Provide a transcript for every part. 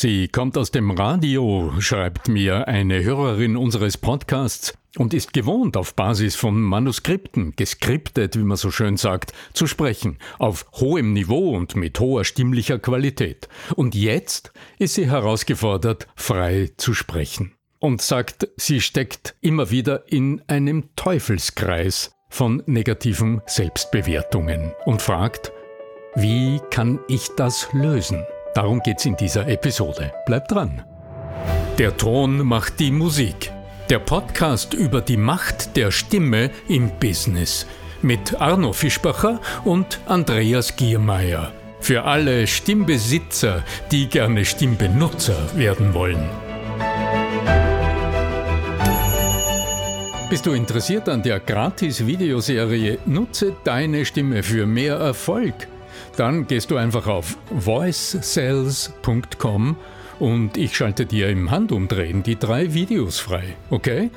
Sie kommt aus dem Radio, schreibt mir eine Hörerin unseres Podcasts und ist gewohnt, auf Basis von Manuskripten, geskriptet, wie man so schön sagt, zu sprechen, auf hohem Niveau und mit hoher stimmlicher Qualität. Und jetzt ist sie herausgefordert, frei zu sprechen. Und sagt, sie steckt immer wieder in einem Teufelskreis von negativen Selbstbewertungen und fragt, wie kann ich das lösen? Darum geht's in dieser Episode. Bleibt dran. Der Ton macht die Musik. Der Podcast über die Macht der Stimme im Business mit Arno Fischbacher und Andreas Giermeier. Für alle Stimmbesitzer, die gerne Stimmbenutzer werden wollen. Bist du interessiert an der Gratis-Videoserie Nutze deine Stimme für mehr Erfolg? Dann gehst du einfach auf voicesales.com und ich schalte dir im Handumdrehen die drei Videos frei, okay?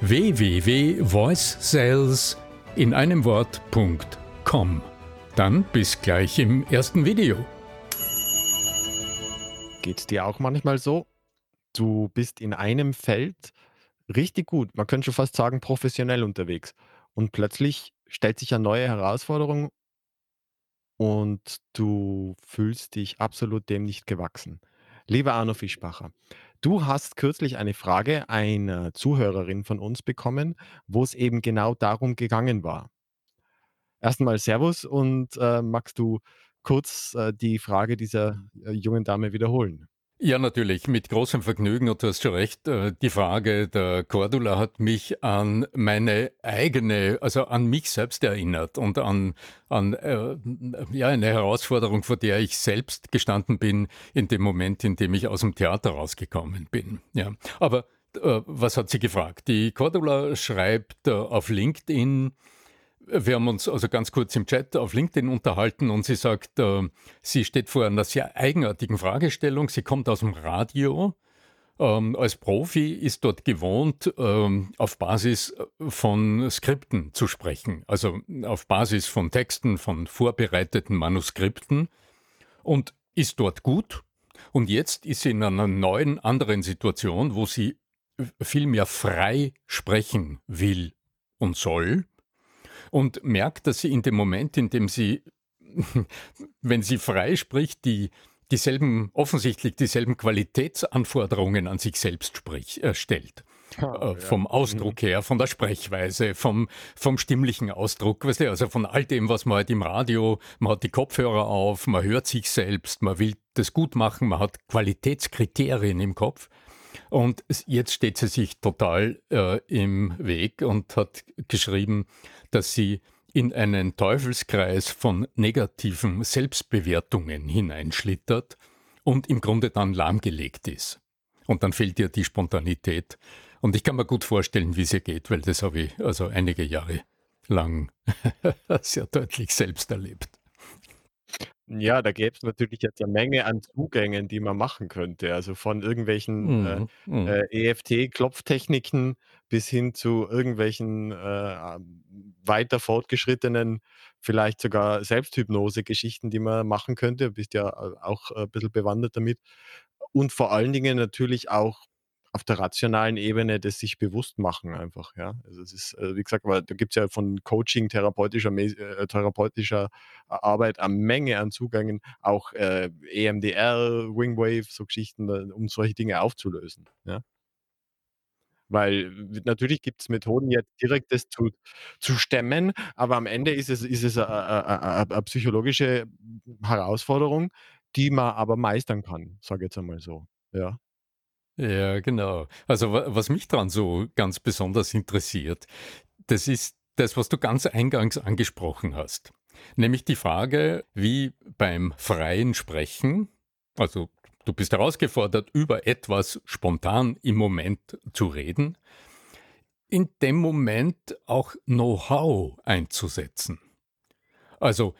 www.voicesales in einem Wort.com. Dann bis gleich im ersten Video. Geht's dir auch manchmal so? Du bist in einem Feld richtig gut, man könnte schon fast sagen professionell unterwegs und plötzlich stellt sich eine neue Herausforderung und du fühlst dich absolut dem nicht gewachsen. Lieber Arno Fischbacher, du hast kürzlich eine Frage einer Zuhörerin von uns bekommen, wo es eben genau darum gegangen war. Erstmal Servus und äh, magst du kurz äh, die Frage dieser äh, jungen Dame wiederholen? Ja, natürlich, mit großem Vergnügen und du hast schon recht. Äh, die Frage der Cordula hat mich an meine eigene, also an mich selbst erinnert und an, an äh, ja, eine Herausforderung, vor der ich selbst gestanden bin in dem Moment, in dem ich aus dem Theater rausgekommen bin. Ja, aber äh, was hat sie gefragt? Die Cordula schreibt äh, auf LinkedIn, wir haben uns also ganz kurz im Chat auf LinkedIn unterhalten und sie sagt, äh, sie steht vor einer sehr eigenartigen Fragestellung. Sie kommt aus dem Radio. Ähm, als Profi ist dort gewohnt, ähm, auf Basis von Skripten zu sprechen, also auf Basis von Texten, von vorbereiteten Manuskripten und ist dort gut. Und jetzt ist sie in einer neuen, anderen Situation, wo sie viel mehr frei sprechen will und soll und merkt, dass sie in dem Moment, in dem sie, wenn sie frei spricht, die dieselben, offensichtlich dieselben Qualitätsanforderungen an sich selbst sprich, äh, stellt. Oh, äh, vom Ausdruck mhm. her, von der Sprechweise, vom, vom stimmlichen Ausdruck, weißt du, also von all dem, was man halt im Radio, man hat die Kopfhörer auf, man hört sich selbst, man will das gut machen, man hat Qualitätskriterien im Kopf. Und jetzt steht sie sich total äh, im Weg und hat geschrieben, dass sie in einen Teufelskreis von negativen Selbstbewertungen hineinschlittert und im Grunde dann lahmgelegt ist. Und dann fehlt ihr die Spontanität. Und ich kann mir gut vorstellen, wie es ihr geht, weil das habe ich also einige Jahre lang sehr deutlich selbst erlebt. Ja, da gäbe es natürlich jetzt eine Menge an Zugängen, die man machen könnte. Also von irgendwelchen äh, Mhm, mhm. äh, EFT-Klopftechniken bis hin zu irgendwelchen äh, weiter fortgeschrittenen, vielleicht sogar Selbsthypnose-Geschichten, die man machen könnte. Du bist ja äh, auch äh, ein bisschen bewandert damit. Und vor allen Dingen natürlich auch auf der rationalen Ebene das sich bewusst machen einfach, ja. Also es ist, äh, wie gesagt, aber da gibt es ja von Coaching, therapeutischer, äh, therapeutischer Arbeit eine Menge an Zugängen, auch äh, EMDR, Wingwave, so Geschichten, äh, um solche Dinge aufzulösen, ja. Weil natürlich gibt es Methoden, jetzt direkt das zu, zu stemmen, aber am Ende ist es, ist es eine psychologische Herausforderung, die man aber meistern kann, sage ich jetzt einmal so. Ja. Ja, genau. Also was mich daran so ganz besonders interessiert, das ist das, was du ganz eingangs angesprochen hast. Nämlich die Frage, wie beim freien Sprechen, also du bist herausgefordert, über etwas spontan im Moment zu reden, in dem Moment auch Know-how einzusetzen. Also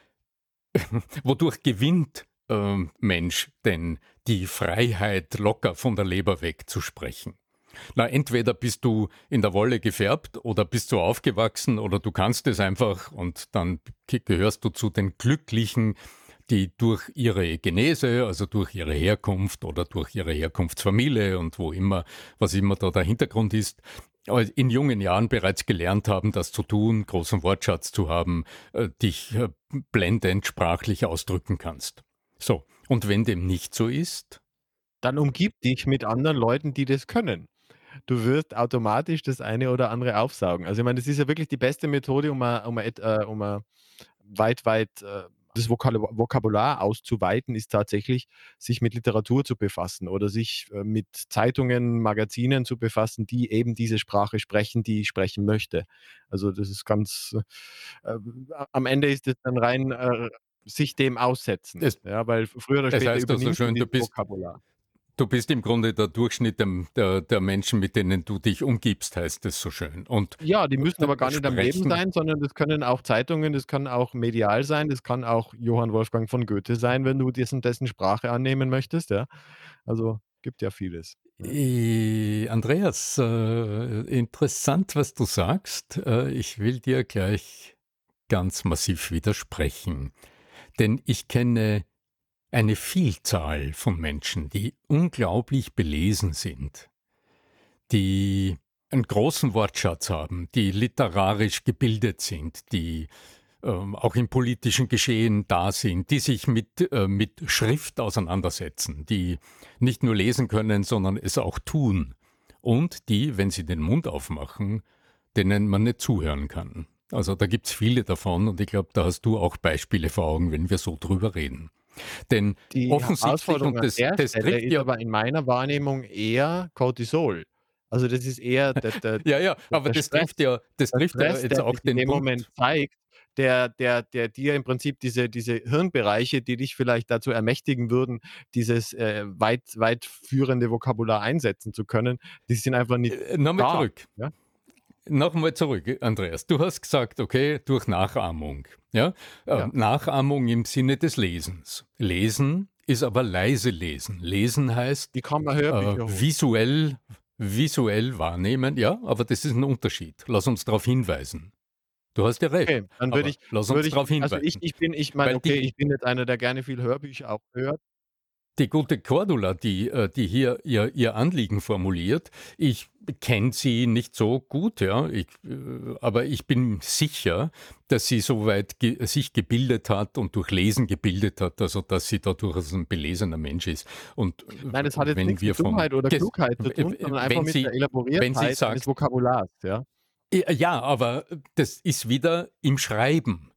wodurch gewinnt äh, Mensch denn die Freiheit, locker von der Leber wegzusprechen? Na, entweder bist du in der Wolle gefärbt oder bist du aufgewachsen oder du kannst es einfach und dann gehörst du zu den Glücklichen, die durch ihre Genese, also durch ihre Herkunft oder durch ihre Herkunftsfamilie und wo immer, was immer da der Hintergrund ist, in jungen Jahren bereits gelernt haben, das zu tun, großen Wortschatz zu haben, äh, dich äh, blendend sprachlich ausdrücken kannst. So, und wenn dem nicht so ist? Dann umgib dich mit anderen Leuten, die das können. Du wirst automatisch das eine oder andere aufsaugen. Also ich meine, das ist ja wirklich die beste Methode, um, a, um, a, äh, um a weit, weit äh, das Vokabular auszuweiten, ist tatsächlich, sich mit Literatur zu befassen oder sich äh, mit Zeitungen, Magazinen zu befassen, die eben diese Sprache sprechen, die ich sprechen möchte. Also das ist ganz, äh, am Ende ist es dann rein äh, sich dem aussetzen. Das, ja, weil früher oder später heißt also schön, du bist, Vokabular. Du bist im Grunde der Durchschnitt der, der, Menschen, mit denen du dich umgibst, heißt es so schön. Und ja, die müssen aber gar nicht am Leben sein, sondern das können auch Zeitungen, das kann auch medial sein, das kann auch Johann Wolfgang von Goethe sein, wenn du dessen, dessen Sprache annehmen möchtest. Ja? Also gibt ja vieles. Ja. Andreas, äh, interessant, was du sagst. Äh, ich will dir gleich ganz massiv widersprechen. Denn ich kenne eine Vielzahl von Menschen, die unglaublich belesen sind, die einen großen Wortschatz haben, die literarisch gebildet sind, die äh, auch im politischen Geschehen da sind, die sich mit, äh, mit Schrift auseinandersetzen, die nicht nur lesen können, sondern es auch tun und die, wenn sie den Mund aufmachen, denen man nicht zuhören kann. Also da gibt es viele davon und ich glaube, da hast du auch Beispiele vor Augen, wenn wir so drüber reden. Denn Die offensichtlich, und das, das trifft ja aber in meiner Wahrnehmung eher Cortisol. Also das ist eher der, der, ja, ja, aber das Stress, trifft ja, das trifft Stress, ja jetzt auch den Punkt. Moment zeigt, der, der, der dir im Prinzip diese, diese Hirnbereiche, die dich vielleicht dazu ermächtigen würden, dieses äh, weit, weit führende Vokabular einsetzen zu können, die sind einfach nicht. Äh, Nochmal zurück. Ja? Nochmal zurück, Andreas. Du hast gesagt, okay, durch Nachahmung. Ja? Äh, ja. Nachahmung im Sinne des Lesens. Lesen ist aber leise lesen. Lesen heißt Die kann man hören, äh, visuell, visuell wahrnehmen. Ja, aber das ist ein Unterschied. Lass uns darauf hinweisen. Du hast ja recht. Okay, dann würde ich, lass uns darauf hinweisen. Also ich, ich bin, ich meine, okay, ich bin jetzt einer, der gerne viel Hörbücher auch hört die gute Cordula, die, äh, die hier ihr, ihr Anliegen formuliert, ich kenne sie nicht so gut, ja, ich, äh, aber ich bin sicher, dass sie soweit ge sich gebildet hat und durch Lesen gebildet hat, also dass sie dadurch ein belesener Mensch ist. Und Nein, das hat jetzt nichts mit Dummheit oder Klugheit zu tun, sondern einfach mit sie, der Elaboriertheit sagt, des Vokabulars, ja. Ja, aber das ist wieder im Schreiben.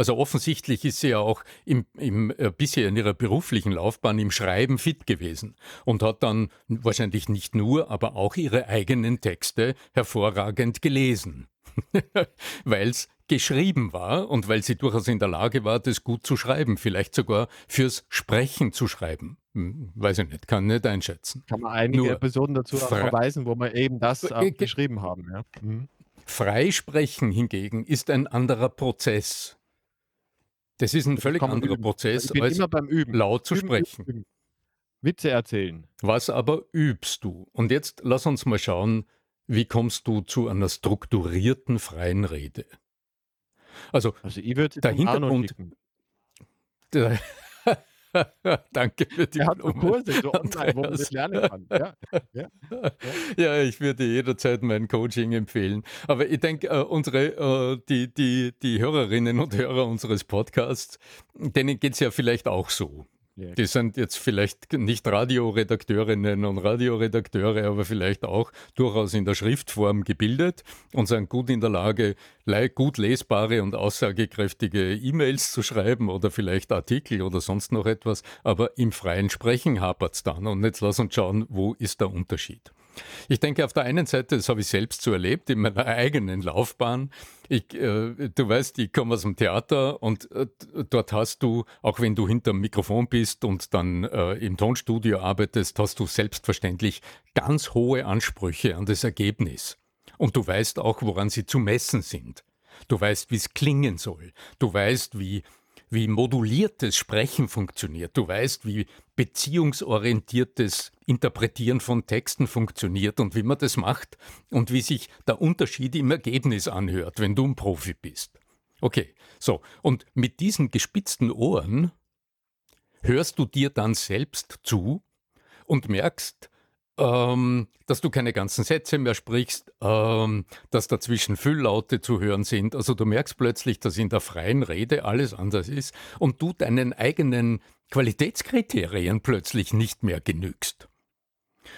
Also offensichtlich ist sie ja auch im, im, äh, bisher in ihrer beruflichen Laufbahn im Schreiben fit gewesen und hat dann wahrscheinlich nicht nur, aber auch ihre eigenen Texte hervorragend gelesen, weil es geschrieben war und weil sie durchaus in der Lage war, das gut zu schreiben, vielleicht sogar fürs Sprechen zu schreiben. Hm, weiß ich nicht, kann nicht einschätzen. Kann man einige Nur Episoden dazu verweisen, wo wir eben das äh, geschrieben haben. Ja. Mhm. Freisprechen hingegen ist ein anderer Prozess. Das ist ein völlig anderer üben. Prozess, als laut zu üben, sprechen. Üben, Witze erzählen. Was aber übst du? Und jetzt lass uns mal schauen, wie kommst du zu einer strukturierten freien Rede? Also, also ich würde der Hintergrund. Der, Danke für die Er hat Kurse, so online, wo man das lernen kann. Ja, ja, ja. ja, ich würde jederzeit mein Coaching empfehlen. Aber ich denke, äh, unsere, äh, die, die, die Hörerinnen und Hörer unseres Podcasts, denen geht es ja vielleicht auch so. Die sind jetzt vielleicht nicht Radioredakteurinnen und Radioredakteure, aber vielleicht auch durchaus in der Schriftform gebildet und sind gut in der Lage, gut lesbare und aussagekräftige E-Mails zu schreiben oder vielleicht Artikel oder sonst noch etwas. Aber im freien Sprechen hapert es dann. Und jetzt lass uns schauen, wo ist der Unterschied. Ich denke, auf der einen Seite, das habe ich selbst so erlebt in meiner eigenen Laufbahn. Ich, äh, du weißt, ich komme aus dem Theater und äh, dort hast du, auch wenn du hinter dem Mikrofon bist und dann äh, im Tonstudio arbeitest, hast du selbstverständlich ganz hohe Ansprüche an das Ergebnis. Und du weißt auch, woran sie zu messen sind. Du weißt, wie es klingen soll. Du weißt, wie wie moduliertes Sprechen funktioniert. Du weißt, wie beziehungsorientiertes Interpretieren von Texten funktioniert und wie man das macht und wie sich der Unterschied im Ergebnis anhört, wenn du ein Profi bist. Okay, so, und mit diesen gespitzten Ohren hörst du dir dann selbst zu und merkst, ähm, dass du keine ganzen Sätze mehr sprichst, ähm, dass dazwischen Fülllaute zu hören sind. Also du merkst plötzlich, dass in der freien Rede alles anders ist und du deinen eigenen Qualitätskriterien plötzlich nicht mehr genügst.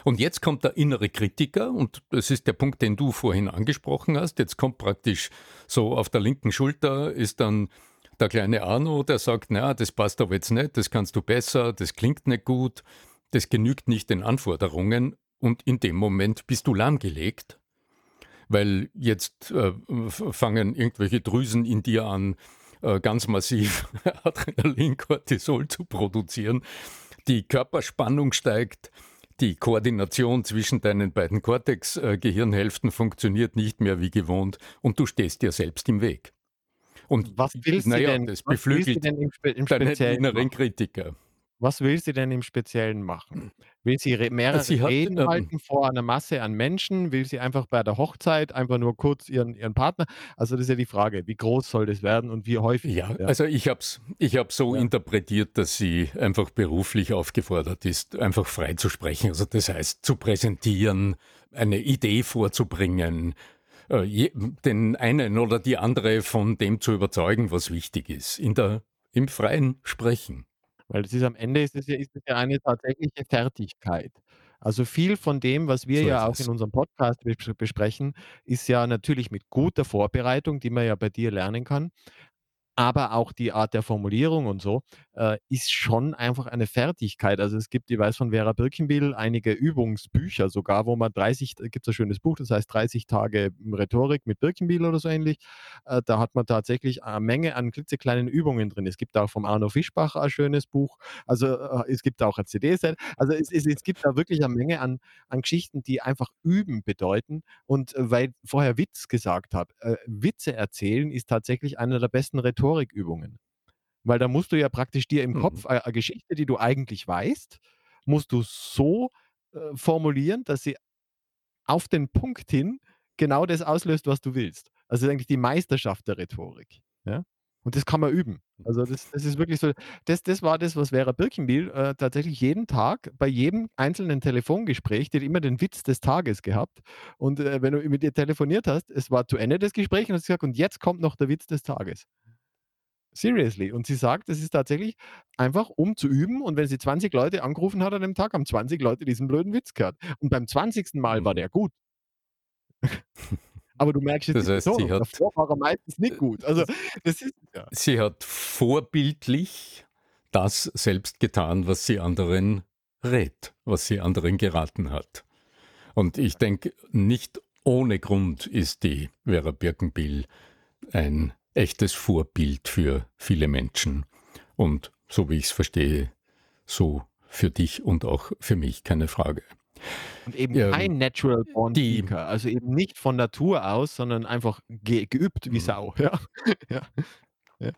Und jetzt kommt der innere Kritiker, und das ist der Punkt, den du vorhin angesprochen hast. Jetzt kommt praktisch so auf der linken Schulter ist dann der kleine Arno, der sagt, na, das passt aber jetzt nicht, das kannst du besser, das klingt nicht gut das genügt nicht den Anforderungen und in dem Moment bist du lahmgelegt, weil jetzt äh, fangen irgendwelche Drüsen in dir an, äh, ganz massiv Adrenalin, Cortisol zu produzieren. Die Körperspannung steigt, die Koordination zwischen deinen beiden Cortex-Gehirnhälften funktioniert nicht mehr wie gewohnt und du stehst dir selbst im Weg. Und was willst naja, du denn, das beflügelt denn im, im deinen inneren Kritiker. Was will sie denn im Speziellen machen? Will sie re mehrere Sie Reden ähm halten vor einer Masse an Menschen? Will sie einfach bei der Hochzeit einfach nur kurz ihren ihren Partner also, das ist ja die Frage, wie groß soll das werden und wie häufig? Ja, Ja. also ich habe es ich habe so Ja. interpretiert, dass sie einfach beruflich aufgefordert ist, einfach frei zu sprechen. Also das heißt, zu präsentieren, eine Idee vorzubringen, äh, den einen oder die andere von dem zu überzeugen, was wichtig ist, in der, im freien Sprechen. Weil das ist am Ende ist es ja ist es ja eine tatsächliche Fertigkeit. Also, viel von dem, was wir So ja auch in es. unserem Podcast bes besprechen, ist ja natürlich mit guter Vorbereitung, die man ja bei dir lernen kann. Aber auch die Art der Formulierung und so, äh, ist schon einfach eine Fertigkeit. Also, es gibt ich weiß von Vera Birkenbiel einige Übungsbücher sogar, wo man 30 da gibt's ein schönes Buch, das heißt „30 Tage Rhetorik mit Birkenbiel“ oder so ähnlich. Äh, da hat man tatsächlich eine Menge an klitzekleinen Übungen drin. Es gibt auch vom Arno Fischbach ein schönes Buch. Also, äh, es gibt auch ein CD-Set. Also, es es es gibt da wirklich eine Menge an an Geschichten, die einfach üben bedeuten. Und, äh, weil vorher Witz gesagt habe, äh, Witze erzählen ist tatsächlich eine der besten Rhetorikübungen. Weil da musst du ja praktisch dir im Mhm. Kopf a a Geschichte, die du eigentlich weißt, musst du so, äh, formulieren, dass sie auf den Punkt hin genau das auslöst, was du willst. Also, eigentlich die Meisterschaft der Rhetorik, ja? Und das kann man üben. Also, das das ist wirklich so das das war das, was Vera Birkenbiel, äh, tatsächlich jeden Tag bei jedem einzelnen Telefongespräch die hat immer den Witz des Tages gehabt. Und, äh, wenn du mit ihr telefoniert hast, es war zu Ende des Gesprächs und hat gesagt: „Und jetzt kommt noch der Witz des Tages.“ Seriously. Und sie sagt, das ist tatsächlich einfach, um zu üben und wenn sie 20 Leute angerufen hat an dem Tag, haben 20 Leute diesen blöden Witz gehört. Und beim 20. Mal war Mhm. der gut. Aber du merkst jetzt Das heißt, sie Betonung. hat Davor war er meistens nicht äh, gut. Also, s das ist ja. sie hat vorbildlich das selbst getan, was sie anderen rät, was sie anderen geraten hat. Und ich denke, nicht ohne Grund ist die Vera Birkenbiel ein echtes Vorbild für viele Menschen. Und so wie ich es verstehe, so für dich und auch für mich, keine Frage. Und eben Ähm, kein Natural Born die Speaker, also eben nicht von Natur aus, sondern einfach ge geübt wie Mhm. Sau, ja. Ja. Ja.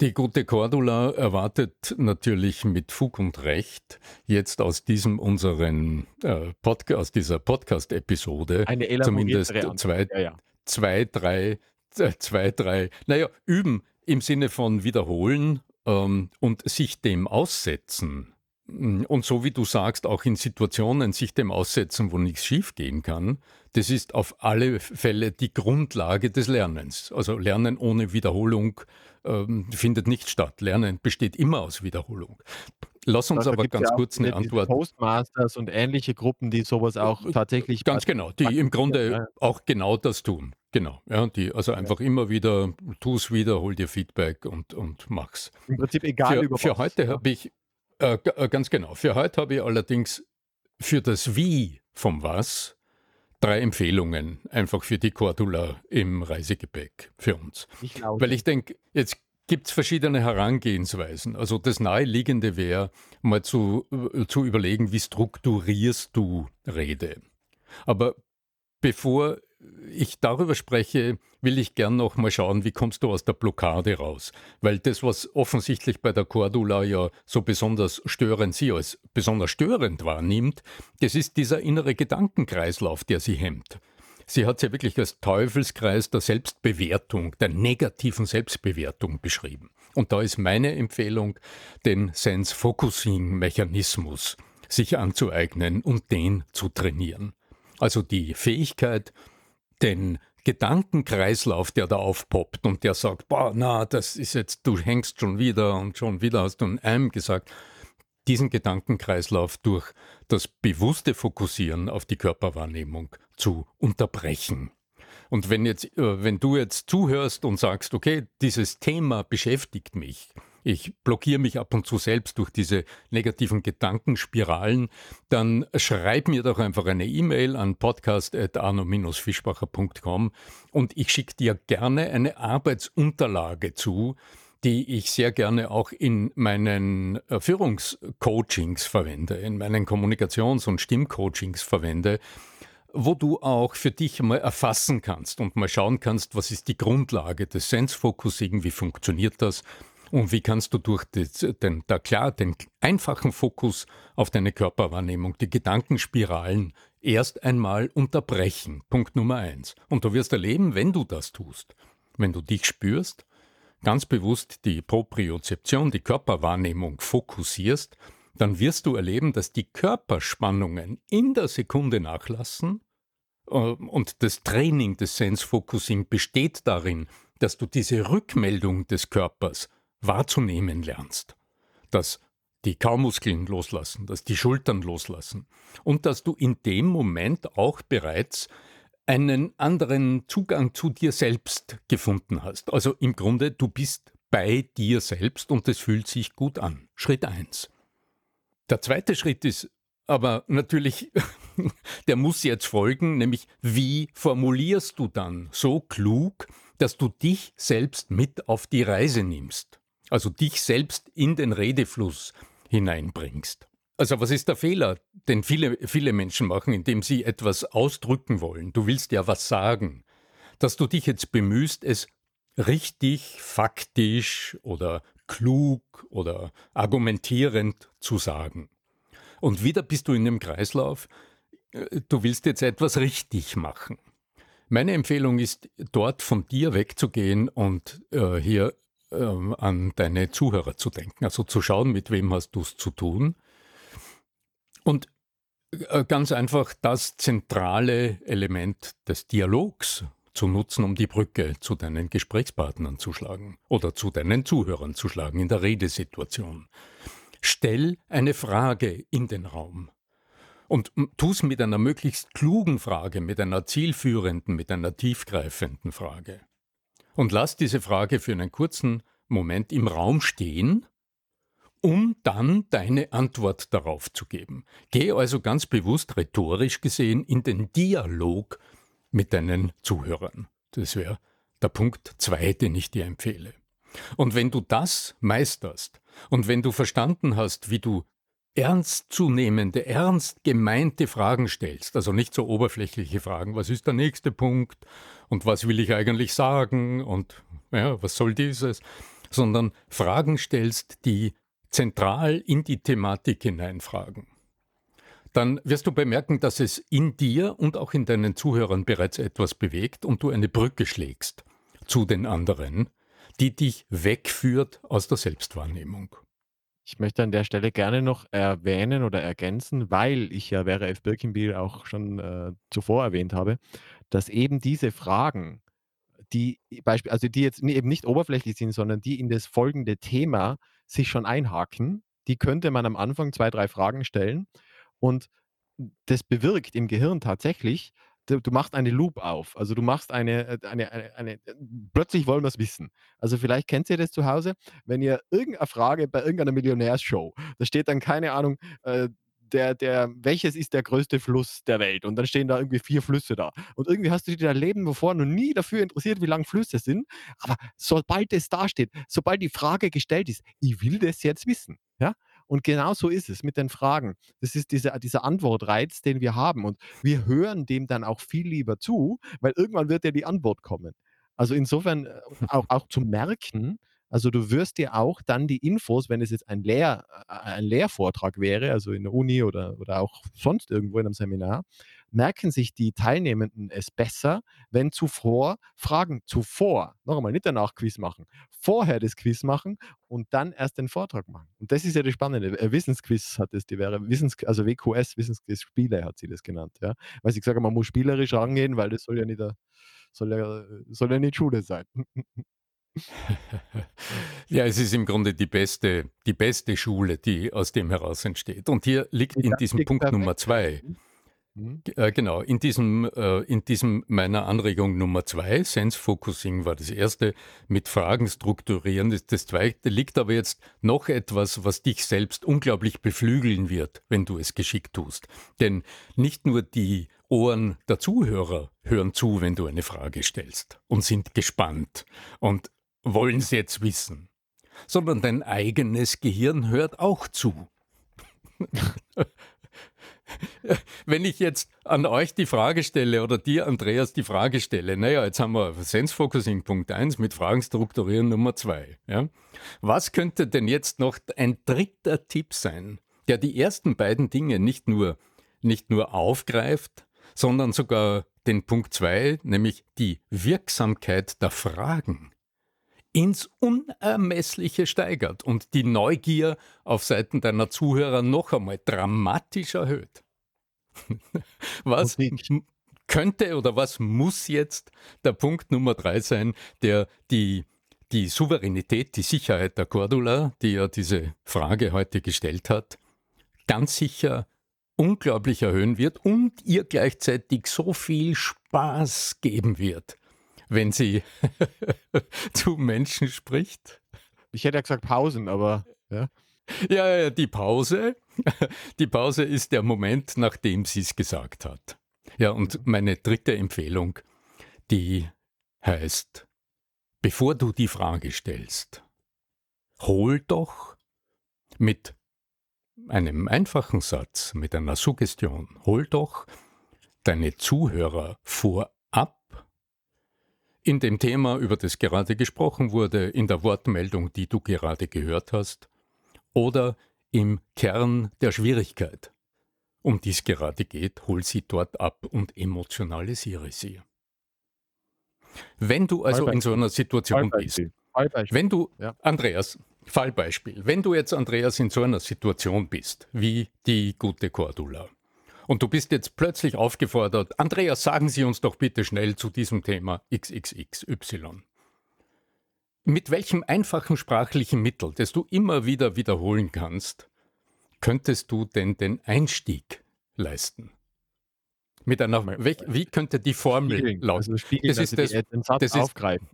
Die gute Cordula erwartet natürlich mit Fug und Recht jetzt aus diesem unseren äh, Podca aus dieser Podcast-Episode zumindest zwei, Ja, ja. zwei, drei, äh, zwei, drei, naja, üben im Sinne von wiederholen ähm, und sich dem aussetzen. Mm, Und so wie du sagst, auch in Situationen sich dem aussetzen, wo nichts schiefgehen kann, das ist auf alle Fälle die Grundlage des Lernens. Also Lernen ohne Wiederholung ähm, findet nicht statt. Lernen besteht immer aus Wiederholung. Lass uns Da aber ganz ja kurz eine Antwort Toastmasters und ähnliche Gruppen, die sowas auch tatsächlich Ganz genau, die im Grunde ja. auch genau das tun. Genau, ja, die also Ja. einfach immer wieder, tu's wieder, hol dir Feedback und, und mach's. Im Prinzip egal Für, über für was, heute ja. habe ich, äh, äh, ganz genau, für heute habe ich allerdings für das Wie vom Was drei Empfehlungen einfach für die Cordula im Reisegepäck für uns. Ich Weil lausche. ich denke, jetzt gibt es verschiedene Herangehensweisen. Also das Naheliegende wäre, mal zu, äh, zu überlegen, wie strukturierst du Rede. Aber bevor ich darüber spreche, will ich gern noch mal schauen, wie kommst du aus der Blockade raus? Weil das, was offensichtlich bei der Cordula ja so besonders störend, sie als besonders störend wahrnimmt, das ist dieser innere Gedankenkreislauf, der sie hemmt. Sie hat es ja wirklich als Teufelskreis der Selbstbewertung, der negativen Selbstbewertung beschrieben. Und da ist meine Empfehlung, den Sense-Focusing-Mechanismus sich anzueignen und den zu trainieren. Also die Fähigkeit, den Gedankenkreislauf, der da aufpoppt und der sagt, boah, na, das ist jetzt, du hängst schon wieder und schon wieder hast du ein M gesagt, diesen Gedankenkreislauf durch das bewusste Fokussieren auf die Körperwahrnehmung zu unterbrechen. Und wenn jetzt, äh, wenn du jetzt zuhörst und sagst, okay, dieses Thema beschäftigt mich, ich blockiere mich ab und zu selbst durch diese negativen Gedankenspiralen, dann schreib mir doch einfach eine E-Mail an podcast.arno-fischbacher.com und ich schicke dir gerne eine Arbeitsunterlage zu, die ich sehr gerne auch in meinen äh, Führungscoachings verwende, in meinen Kommunikations- und Stimmcoachings verwende, wo du auch für dich mal erfassen kannst und mal schauen kannst, was ist die Grundlage des Sense-Focusing, wie funktioniert das und wie kannst du durch den, da klar, den einfachen Fokus auf deine Körperwahrnehmung, die Gedankenspiralen erst einmal unterbrechen? Punkt Nummer eins. Und du wirst erleben, wenn du das tust, wenn du dich spürst, ganz bewusst die Propriozeption, die Körperwahrnehmung fokussierst, dann wirst du erleben, dass die Körperspannungen in der Sekunde nachlassen. Äh, und das Training des Sense Focusing besteht darin, dass du diese Rückmeldung des Körpers wahrzunehmen lernst, dass die Kaumuskeln loslassen, dass die Schultern loslassen und dass du in dem Moment auch bereits einen anderen Zugang zu dir selbst gefunden hast. Also im Grunde, du bist bei dir selbst und es fühlt sich gut an. Schritt eins. Der zweite Schritt ist aber natürlich, der muss jetzt folgen, nämlich wie formulierst du dann so klug, dass du dich selbst mit auf die Reise nimmst? Also dich selbst in den Redefluss hineinbringst. Also was ist der Fehler, den viele, viele Menschen machen, indem sie etwas ausdrücken wollen? Du willst ja was sagen. Dass du dich jetzt bemühst, es richtig, faktisch oder klug oder argumentierend zu sagen. Und wieder bist du in dem Kreislauf, äh, du willst jetzt etwas richtig machen. Meine Empfehlung ist, dort von dir wegzugehen und äh, hier ähm, an deine Zuhörer zu denken, also zu schauen, mit wem hast du es zu tun. Und äh, ganz einfach das zentrale Element des Dialogs zu nutzen, um die Brücke zu deinen Gesprächspartnern zu schlagen oder zu deinen Zuhörern zu schlagen in der Redesituation. Stell eine Frage in den Raum und tu es mit einer möglichst klugen Frage, mit einer zielführenden, mit einer tiefgreifenden Frage und lass diese Frage für einen kurzen Moment im Raum stehen, um dann deine Antwort darauf zu geben. Geh also ganz bewusst rhetorisch gesehen in den Dialog mit deinen Zuhörern. Das wäre der Punkt zwei, den ich dir empfehle. Und wenn du das meisterst und wenn du verstanden hast, wie du ernstzunehmende, ernst gemeinte Fragen stellst, also nicht so oberflächliche Fragen, was ist der nächste Punkt und was will ich eigentlich sagen und ja, was soll dieses, sondern Fragen stellst, die zentral in die Thematik hineinfragen. Dann wirst du bemerken, dass es in dir und auch in deinen Zuhörern bereits etwas bewegt und du eine Brücke schlägst zu den anderen, die dich wegführt aus der Selbstwahrnehmung. Ich möchte an der Stelle gerne noch erwähnen oder ergänzen, weil ich ja Vera F. Birkenbiel auch schon äh, zuvor erwähnt habe, dass eben diese Fragen, die Beispiel, also die jetzt eben nicht oberflächlich sind, sondern die in das folgende Thema sich schon einhaken, die könnte man am Anfang zwei, drei Fragen stellen und das bewirkt im Gehirn tatsächlich, du, du machst eine Loop auf. Also du machst eine, äh, eine, eine, eine äh, plötzlich wollen wir es wissen. Also vielleicht kennt ihr das zu Hause, wenn ihr irgendeine Frage bei irgendeiner Millionärsshow, da steht dann keine Ahnung, äh, der, der, welches ist der größte Fluss der Welt? Und dann stehen da irgendwie vier Flüsse da. Und irgendwie hast du dich dein Leben bevor noch nie dafür interessiert, wie lang Flüsse sind. Aber sobald es da steht, sobald die Frage gestellt ist, ich will das jetzt wissen, ja, und genau so ist es mit den Fragen. Das ist dieser, dieser Antwortreiz, den wir haben. Und wir hören dem dann auch viel lieber zu, weil irgendwann wird ja die Antwort kommen. Also insofern äh, auch, auch zu merken, also du wirst dir auch dann die Infos, wenn es jetzt ein, Lehr, äh, ein Lehrvortrag wäre, also in der Uni oder, oder auch sonst irgendwo in einem Seminar, merken sich die Teilnehmenden es besser, wenn zuvor Fragen zuvor, noch einmal nicht danach Quiz machen, vorher das Quiz machen und dann erst den Vortrag machen. Und das ist ja das Spannende. Äh, Wissensquiz hat es, die wäre Wissens, also WQS, Wissensquiz Spiele hat sie das genannt. Ja. Weil ich sage, man muss spielerisch rangehen, weil das soll ja nicht, soll ja, soll ja nicht Schule sein. Ja, es ist im Grunde die beste, die beste Schule, die aus dem heraus entsteht. Und hier liegt in diesem Punkt. Nummer zwei, mhm. Äh, genau, in diesem, äh, in diesem meiner Anregung Nummer zwei, Sense Focusing war das erste, mit Fragen strukturieren ist das zweite, liegt aber jetzt noch etwas, was dich selbst unglaublich beflügeln wird, wenn du es geschickt tust. Denn nicht nur die Ohren der Zuhörer hören zu, wenn du eine Frage stellst und sind gespannt und wollen sie jetzt wissen, sondern dein eigenes Gehirn hört auch zu. Wenn ich jetzt an euch die Frage stelle oder dir, Andreas, die Frage stelle, naja, jetzt haben wir Sense Focusing Punkt 1 mit Fragen strukturieren Nummer 2. Ja? Was könnte denn jetzt noch ein dritter Tipp sein, der die ersten beiden Dinge nicht nur, nicht nur aufgreift, sondern sogar den Punkt 2, nämlich die Wirksamkeit der Fragen ins Unermessliche steigert und die Neugier auf Seiten deiner Zuhörer noch einmal dramatisch erhöht. was könnte oder was muss jetzt der Punkt Nummer drei sein, der die, die Souveränität, die Sicherheit der Cordula, die ja diese Frage heute gestellt hat, ganz sicher unglaublich erhöhen wird und ihr gleichzeitig so viel Spaß geben wird, wenn sie zu Menschen spricht. Ich hätte ja gesagt Pausen, aber ja. Ja, ja, die Pause. Die Pause ist der Moment, nachdem sie es gesagt hat. Ja, und meine dritte Empfehlung, die heißt, bevor du die Frage stellst, hol doch mit einem einfachen Satz, mit einer Suggestion, hol doch deine Zuhörer vorab in dem Thema, über das gerade gesprochen wurde, in der Wortmeldung, die du gerade gehört hast, oder im Kern der Schwierigkeit, um die es gerade geht, hol sie dort ab und emotionalisiere sie. Wenn du also in so einer Situation bist, wenn du, ja. Andreas, Fallbeispiel, wenn du jetzt, Andreas, in so einer Situation bist, wie die gute Cordula, und du bist jetzt plötzlich aufgefordert, Andreas, sagen Sie uns doch bitte schnell zu diesem Thema XXXY. Mit welchem einfachen sprachlichen Mittel, das du immer wieder wiederholen kannst, könntest du denn den Einstieg leisten? Mit einer, wie könnte die Formel Spiegeln, lauten? Also spiegeln, das ist das, den Satz das ist, aufgreifen.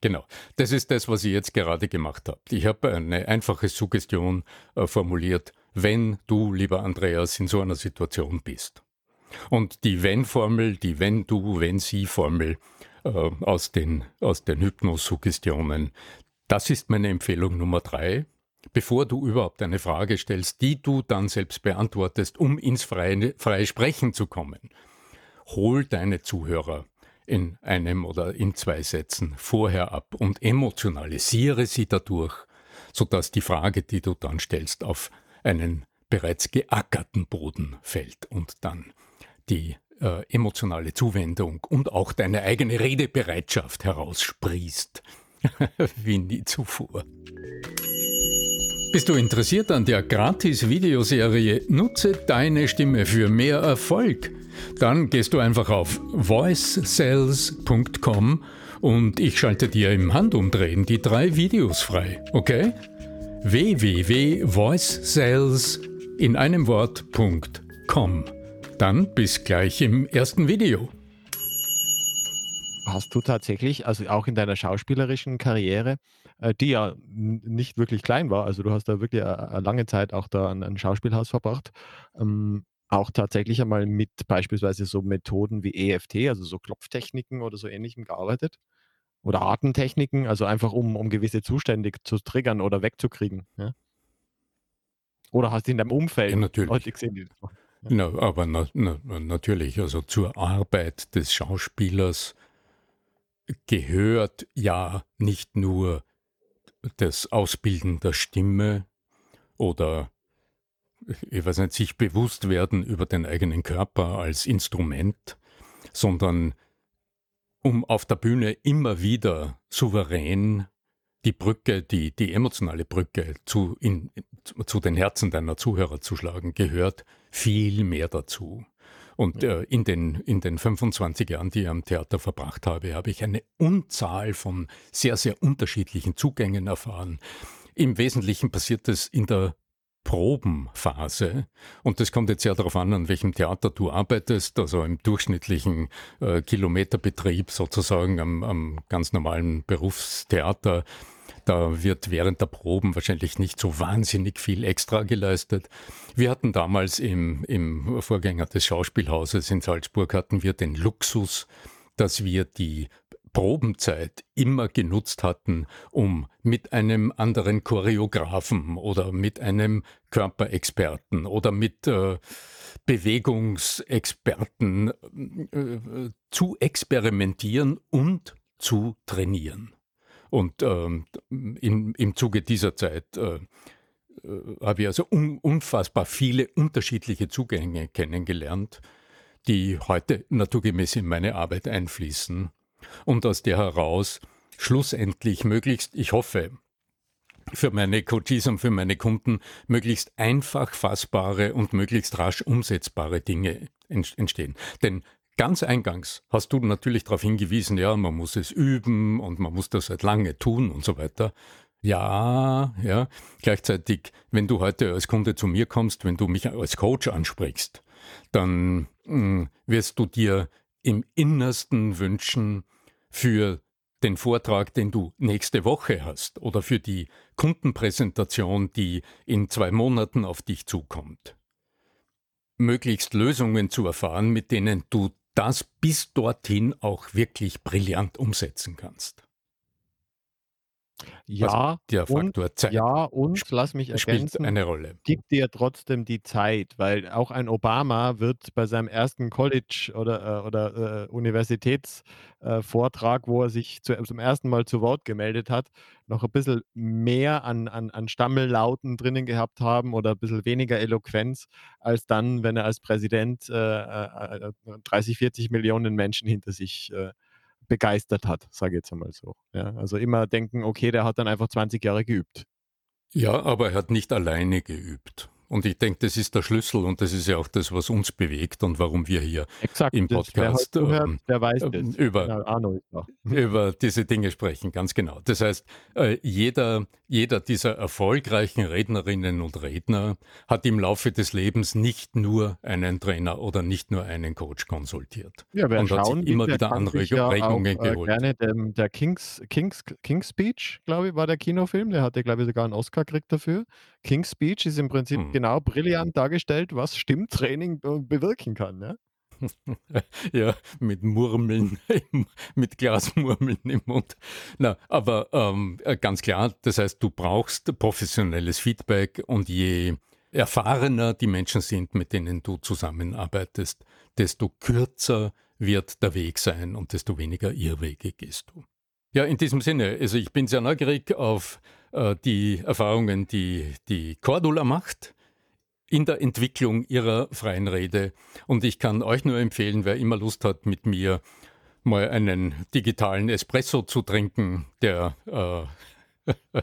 Genau, das ist das, was ich jetzt gerade gemacht habe. Ich habe eine einfache Suggestion äh, formuliert wenn du, lieber Andreas, in so einer Situation bist. Und die Wenn-Formel, die Wenn-Du, Wenn-Sie-Formel äh, aus den, aus den Hypnosuggestionen, das ist meine Empfehlung Nummer drei. Bevor du überhaupt eine Frage stellst, die du dann selbst beantwortest, um ins freie, freie Sprechen zu kommen, hol deine Zuhörer in einem oder in zwei Sätzen vorher ab und emotionalisiere sie dadurch, sodass die Frage, die du dann stellst, auf einen bereits geackerten Boden fällt und dann die äh, emotionale Zuwendung und auch deine eigene Redebereitschaft heraussprießt, wie nie zuvor. Bist du interessiert an der Gratis-Videoserie Nutze deine Stimme für mehr Erfolg? Dann gehst du einfach auf voicesales.com und ich schalte dir im Handumdrehen die drei Videos frei, okay? www.voicesales in einem Wort.com. Dann bis gleich im ersten Video. Hast du tatsächlich, also auch in deiner schauspielerischen Karriere, äh, die ja nicht wirklich klein war, also du hast da wirklich eine lange Zeit auch da an einem Schauspielhaus verbracht, ähm, auch tatsächlich einmal mit beispielsweise so Methoden wie EFT, also so Klopftechniken oder so ähnlichem gearbeitet? Oder Atemtechniken, also einfach um, um gewisse Zustände zu triggern oder wegzukriegen. Ja? Oder hast du in deinem Umfeld ja, natürlich. Gesehen? Ja. Na, aber na, na, natürlich, also zur Arbeit des Schauspielers gehört ja nicht nur das Ausbilden der Stimme oder ich weiß nicht, sich bewusst werden über den eigenen Körper als Instrument, sondern um auf der Bühne immer wieder souverän die Brücke, die, die emotionale Brücke zu, in, zu den Herzen deiner Zuhörer zu schlagen, gehört viel mehr dazu. Und äh, in, den, in den 25 Jahren, die ich am Theater verbracht habe, habe ich eine Unzahl von sehr, sehr unterschiedlichen Zugängen erfahren. Im Wesentlichen passiert es in der Probenphase. Und das kommt jetzt sehr darauf an, an welchem Theater du arbeitest, also im durchschnittlichen äh, Kilometerbetrieb sozusagen am, am ganz normalen Berufstheater. Da wird während der Proben wahrscheinlich nicht so wahnsinnig viel extra geleistet. Wir hatten damals im, im Vorgänger des Schauspielhauses in Salzburg hatten wir den Luxus, dass wir die Probenzeit immer genutzt hatten, um mit einem anderen Choreografen oder mit einem Körperexperten oder mit äh, Bewegungsexperten äh, zu experimentieren und zu trainieren. Und ähm, im, im Zuge dieser Zeit äh, äh, habe ich also un, unfassbar viele unterschiedliche Zugänge kennengelernt, die heute naturgemäß in meine Arbeit einfließen und aus der heraus schlussendlich möglichst, ich hoffe, für meine Coaches und für meine Kunden möglichst einfach fassbare und möglichst rasch umsetzbare Dinge entstehen. Denn ganz eingangs hast du natürlich darauf hingewiesen, ja, man muss es üben und man muss das seit lange tun und so weiter. Ja, ja. Gleichzeitig, wenn du heute als Kunde zu mir kommst, wenn du mich als Coach ansprichst, dann mh, hm, wirst du dir im Innersten wünschen, für den Vortrag, den du nächste Woche hast oder für die Kundenpräsentation, die in zwei Monaten auf dich zukommt. Möglichst Lösungen zu erfahren, mit denen du das bis dorthin auch wirklich brillant umsetzen kannst. Ja, also und, Zeit ja, und lass mich ergänzen, spielt eine Rolle. Gib dir trotzdem die Zeit, weil auch ein Obama wird bei seinem ersten College- oder, äh, oder äh, Universitätsvortrag, äh, wo er sich zu, zum ersten Mal zu Wort gemeldet hat, noch ein bisschen mehr an, an, an Stammellauten drinnen gehabt haben oder ein bisschen weniger Eloquenz, als dann, wenn er als Präsident 30, äh, 40 äh, Millionen Menschen hinter sich äh, begeistert hat, sage ich jetzt einmal so. Ja, also immer denken, okay, der hat dann einfach 20 Jahre geübt. Ja, aber er hat nicht alleine geübt. Und ich denke, das ist der Schlüssel und das ist ja auch das, was uns bewegt und warum wir hier Exakt, im Podcast das, wer, zuhört, wer weiß ähm, über, über diese Dinge sprechen. Ganz genau. Das heißt, äh, jeder, jeder dieser erfolgreichen Rednerinnen und Redner hat im Laufe des Lebens nicht nur einen Trainer oder nicht nur einen Coach konsultiert. Ja, wir und schauen, hat sich immer wieder Anregungen ja geholt. Gerne dem, der King's, King's, King's Speech, glaube ich, war der Kinofilm. Der hatte, glaube ich, sogar einen Oscar gekriegt dafür. King's Speech ist im Prinzip hm genau brillant dargestellt, was Stimmtraining bewirken kann. Ja? ja, mit Murmeln, mit Glasmurmeln im Mund. Na, aber ähm, äh, ganz klar, das heißt, du brauchst professionelles Feedback und je erfahrener die Menschen sind, mit denen du zusammenarbeitest, desto kürzer wird der Weg sein und desto weniger Irrwege gehst du. Ja, in diesem Sinne, also ich bin sehr neugierig auf äh, die Erfahrungen, die die Cordula macht in der Entwicklung ihrer freien Rede. Und ich kann euch nur empfehlen, wer immer Lust hat, mit mir mal einen digitalen Espresso zu trinken, der äh,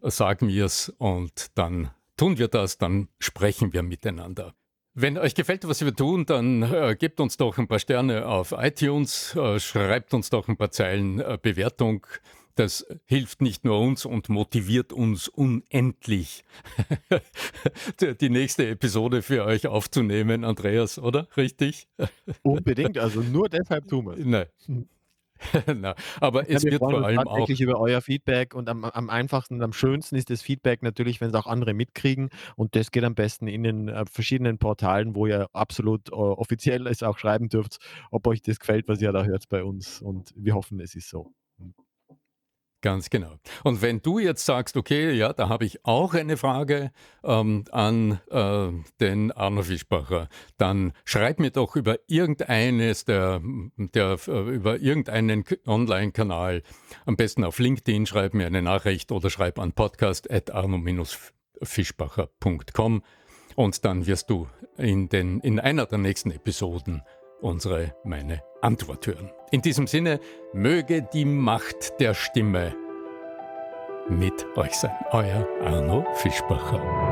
sag mir's und dann tun wir das, dann sprechen wir miteinander. Wenn euch gefällt, was wir tun, dann äh, gebt uns doch ein paar Sterne auf iTunes, äh, schreibt uns doch ein paar Zeilen äh, Bewertung das hilft nicht nur uns und motiviert uns unendlich, die nächste Episode für euch aufzunehmen, Andreas, oder? Richtig? Unbedingt, also nur deshalb tun wir es. Nein. Na, aber es wird vor allem auch über euer Feedback und am, am, einfachsten und am schönsten ist das Feedback natürlich, wenn es auch andere mitkriegen und das geht am besten in den äh, verschiedenen Portalen, wo ihr absolut äh, offiziell es auch schreiben dürft, ob euch das gefällt, was ihr da hört bei uns und wir hoffen, es ist so. Ganz genau. Und wenn du jetzt sagst, okay, ja, da habe ich auch eine Frage ähm, an äh, den Arno Fischbacher, dann schreib mir doch über irgendeines der, der äh, über irgendeinen Online-Kanal, am besten auf LinkedIn, schreib mir eine Nachricht oder schreib an podcast.arno-fischbacher.com Und dann wirst du in, den, in einer der nächsten Episoden unsere, meine Antwort hören. In diesem Sinne, möge die Macht der Stimme mit euch sein. Euer Arno Fischbacher.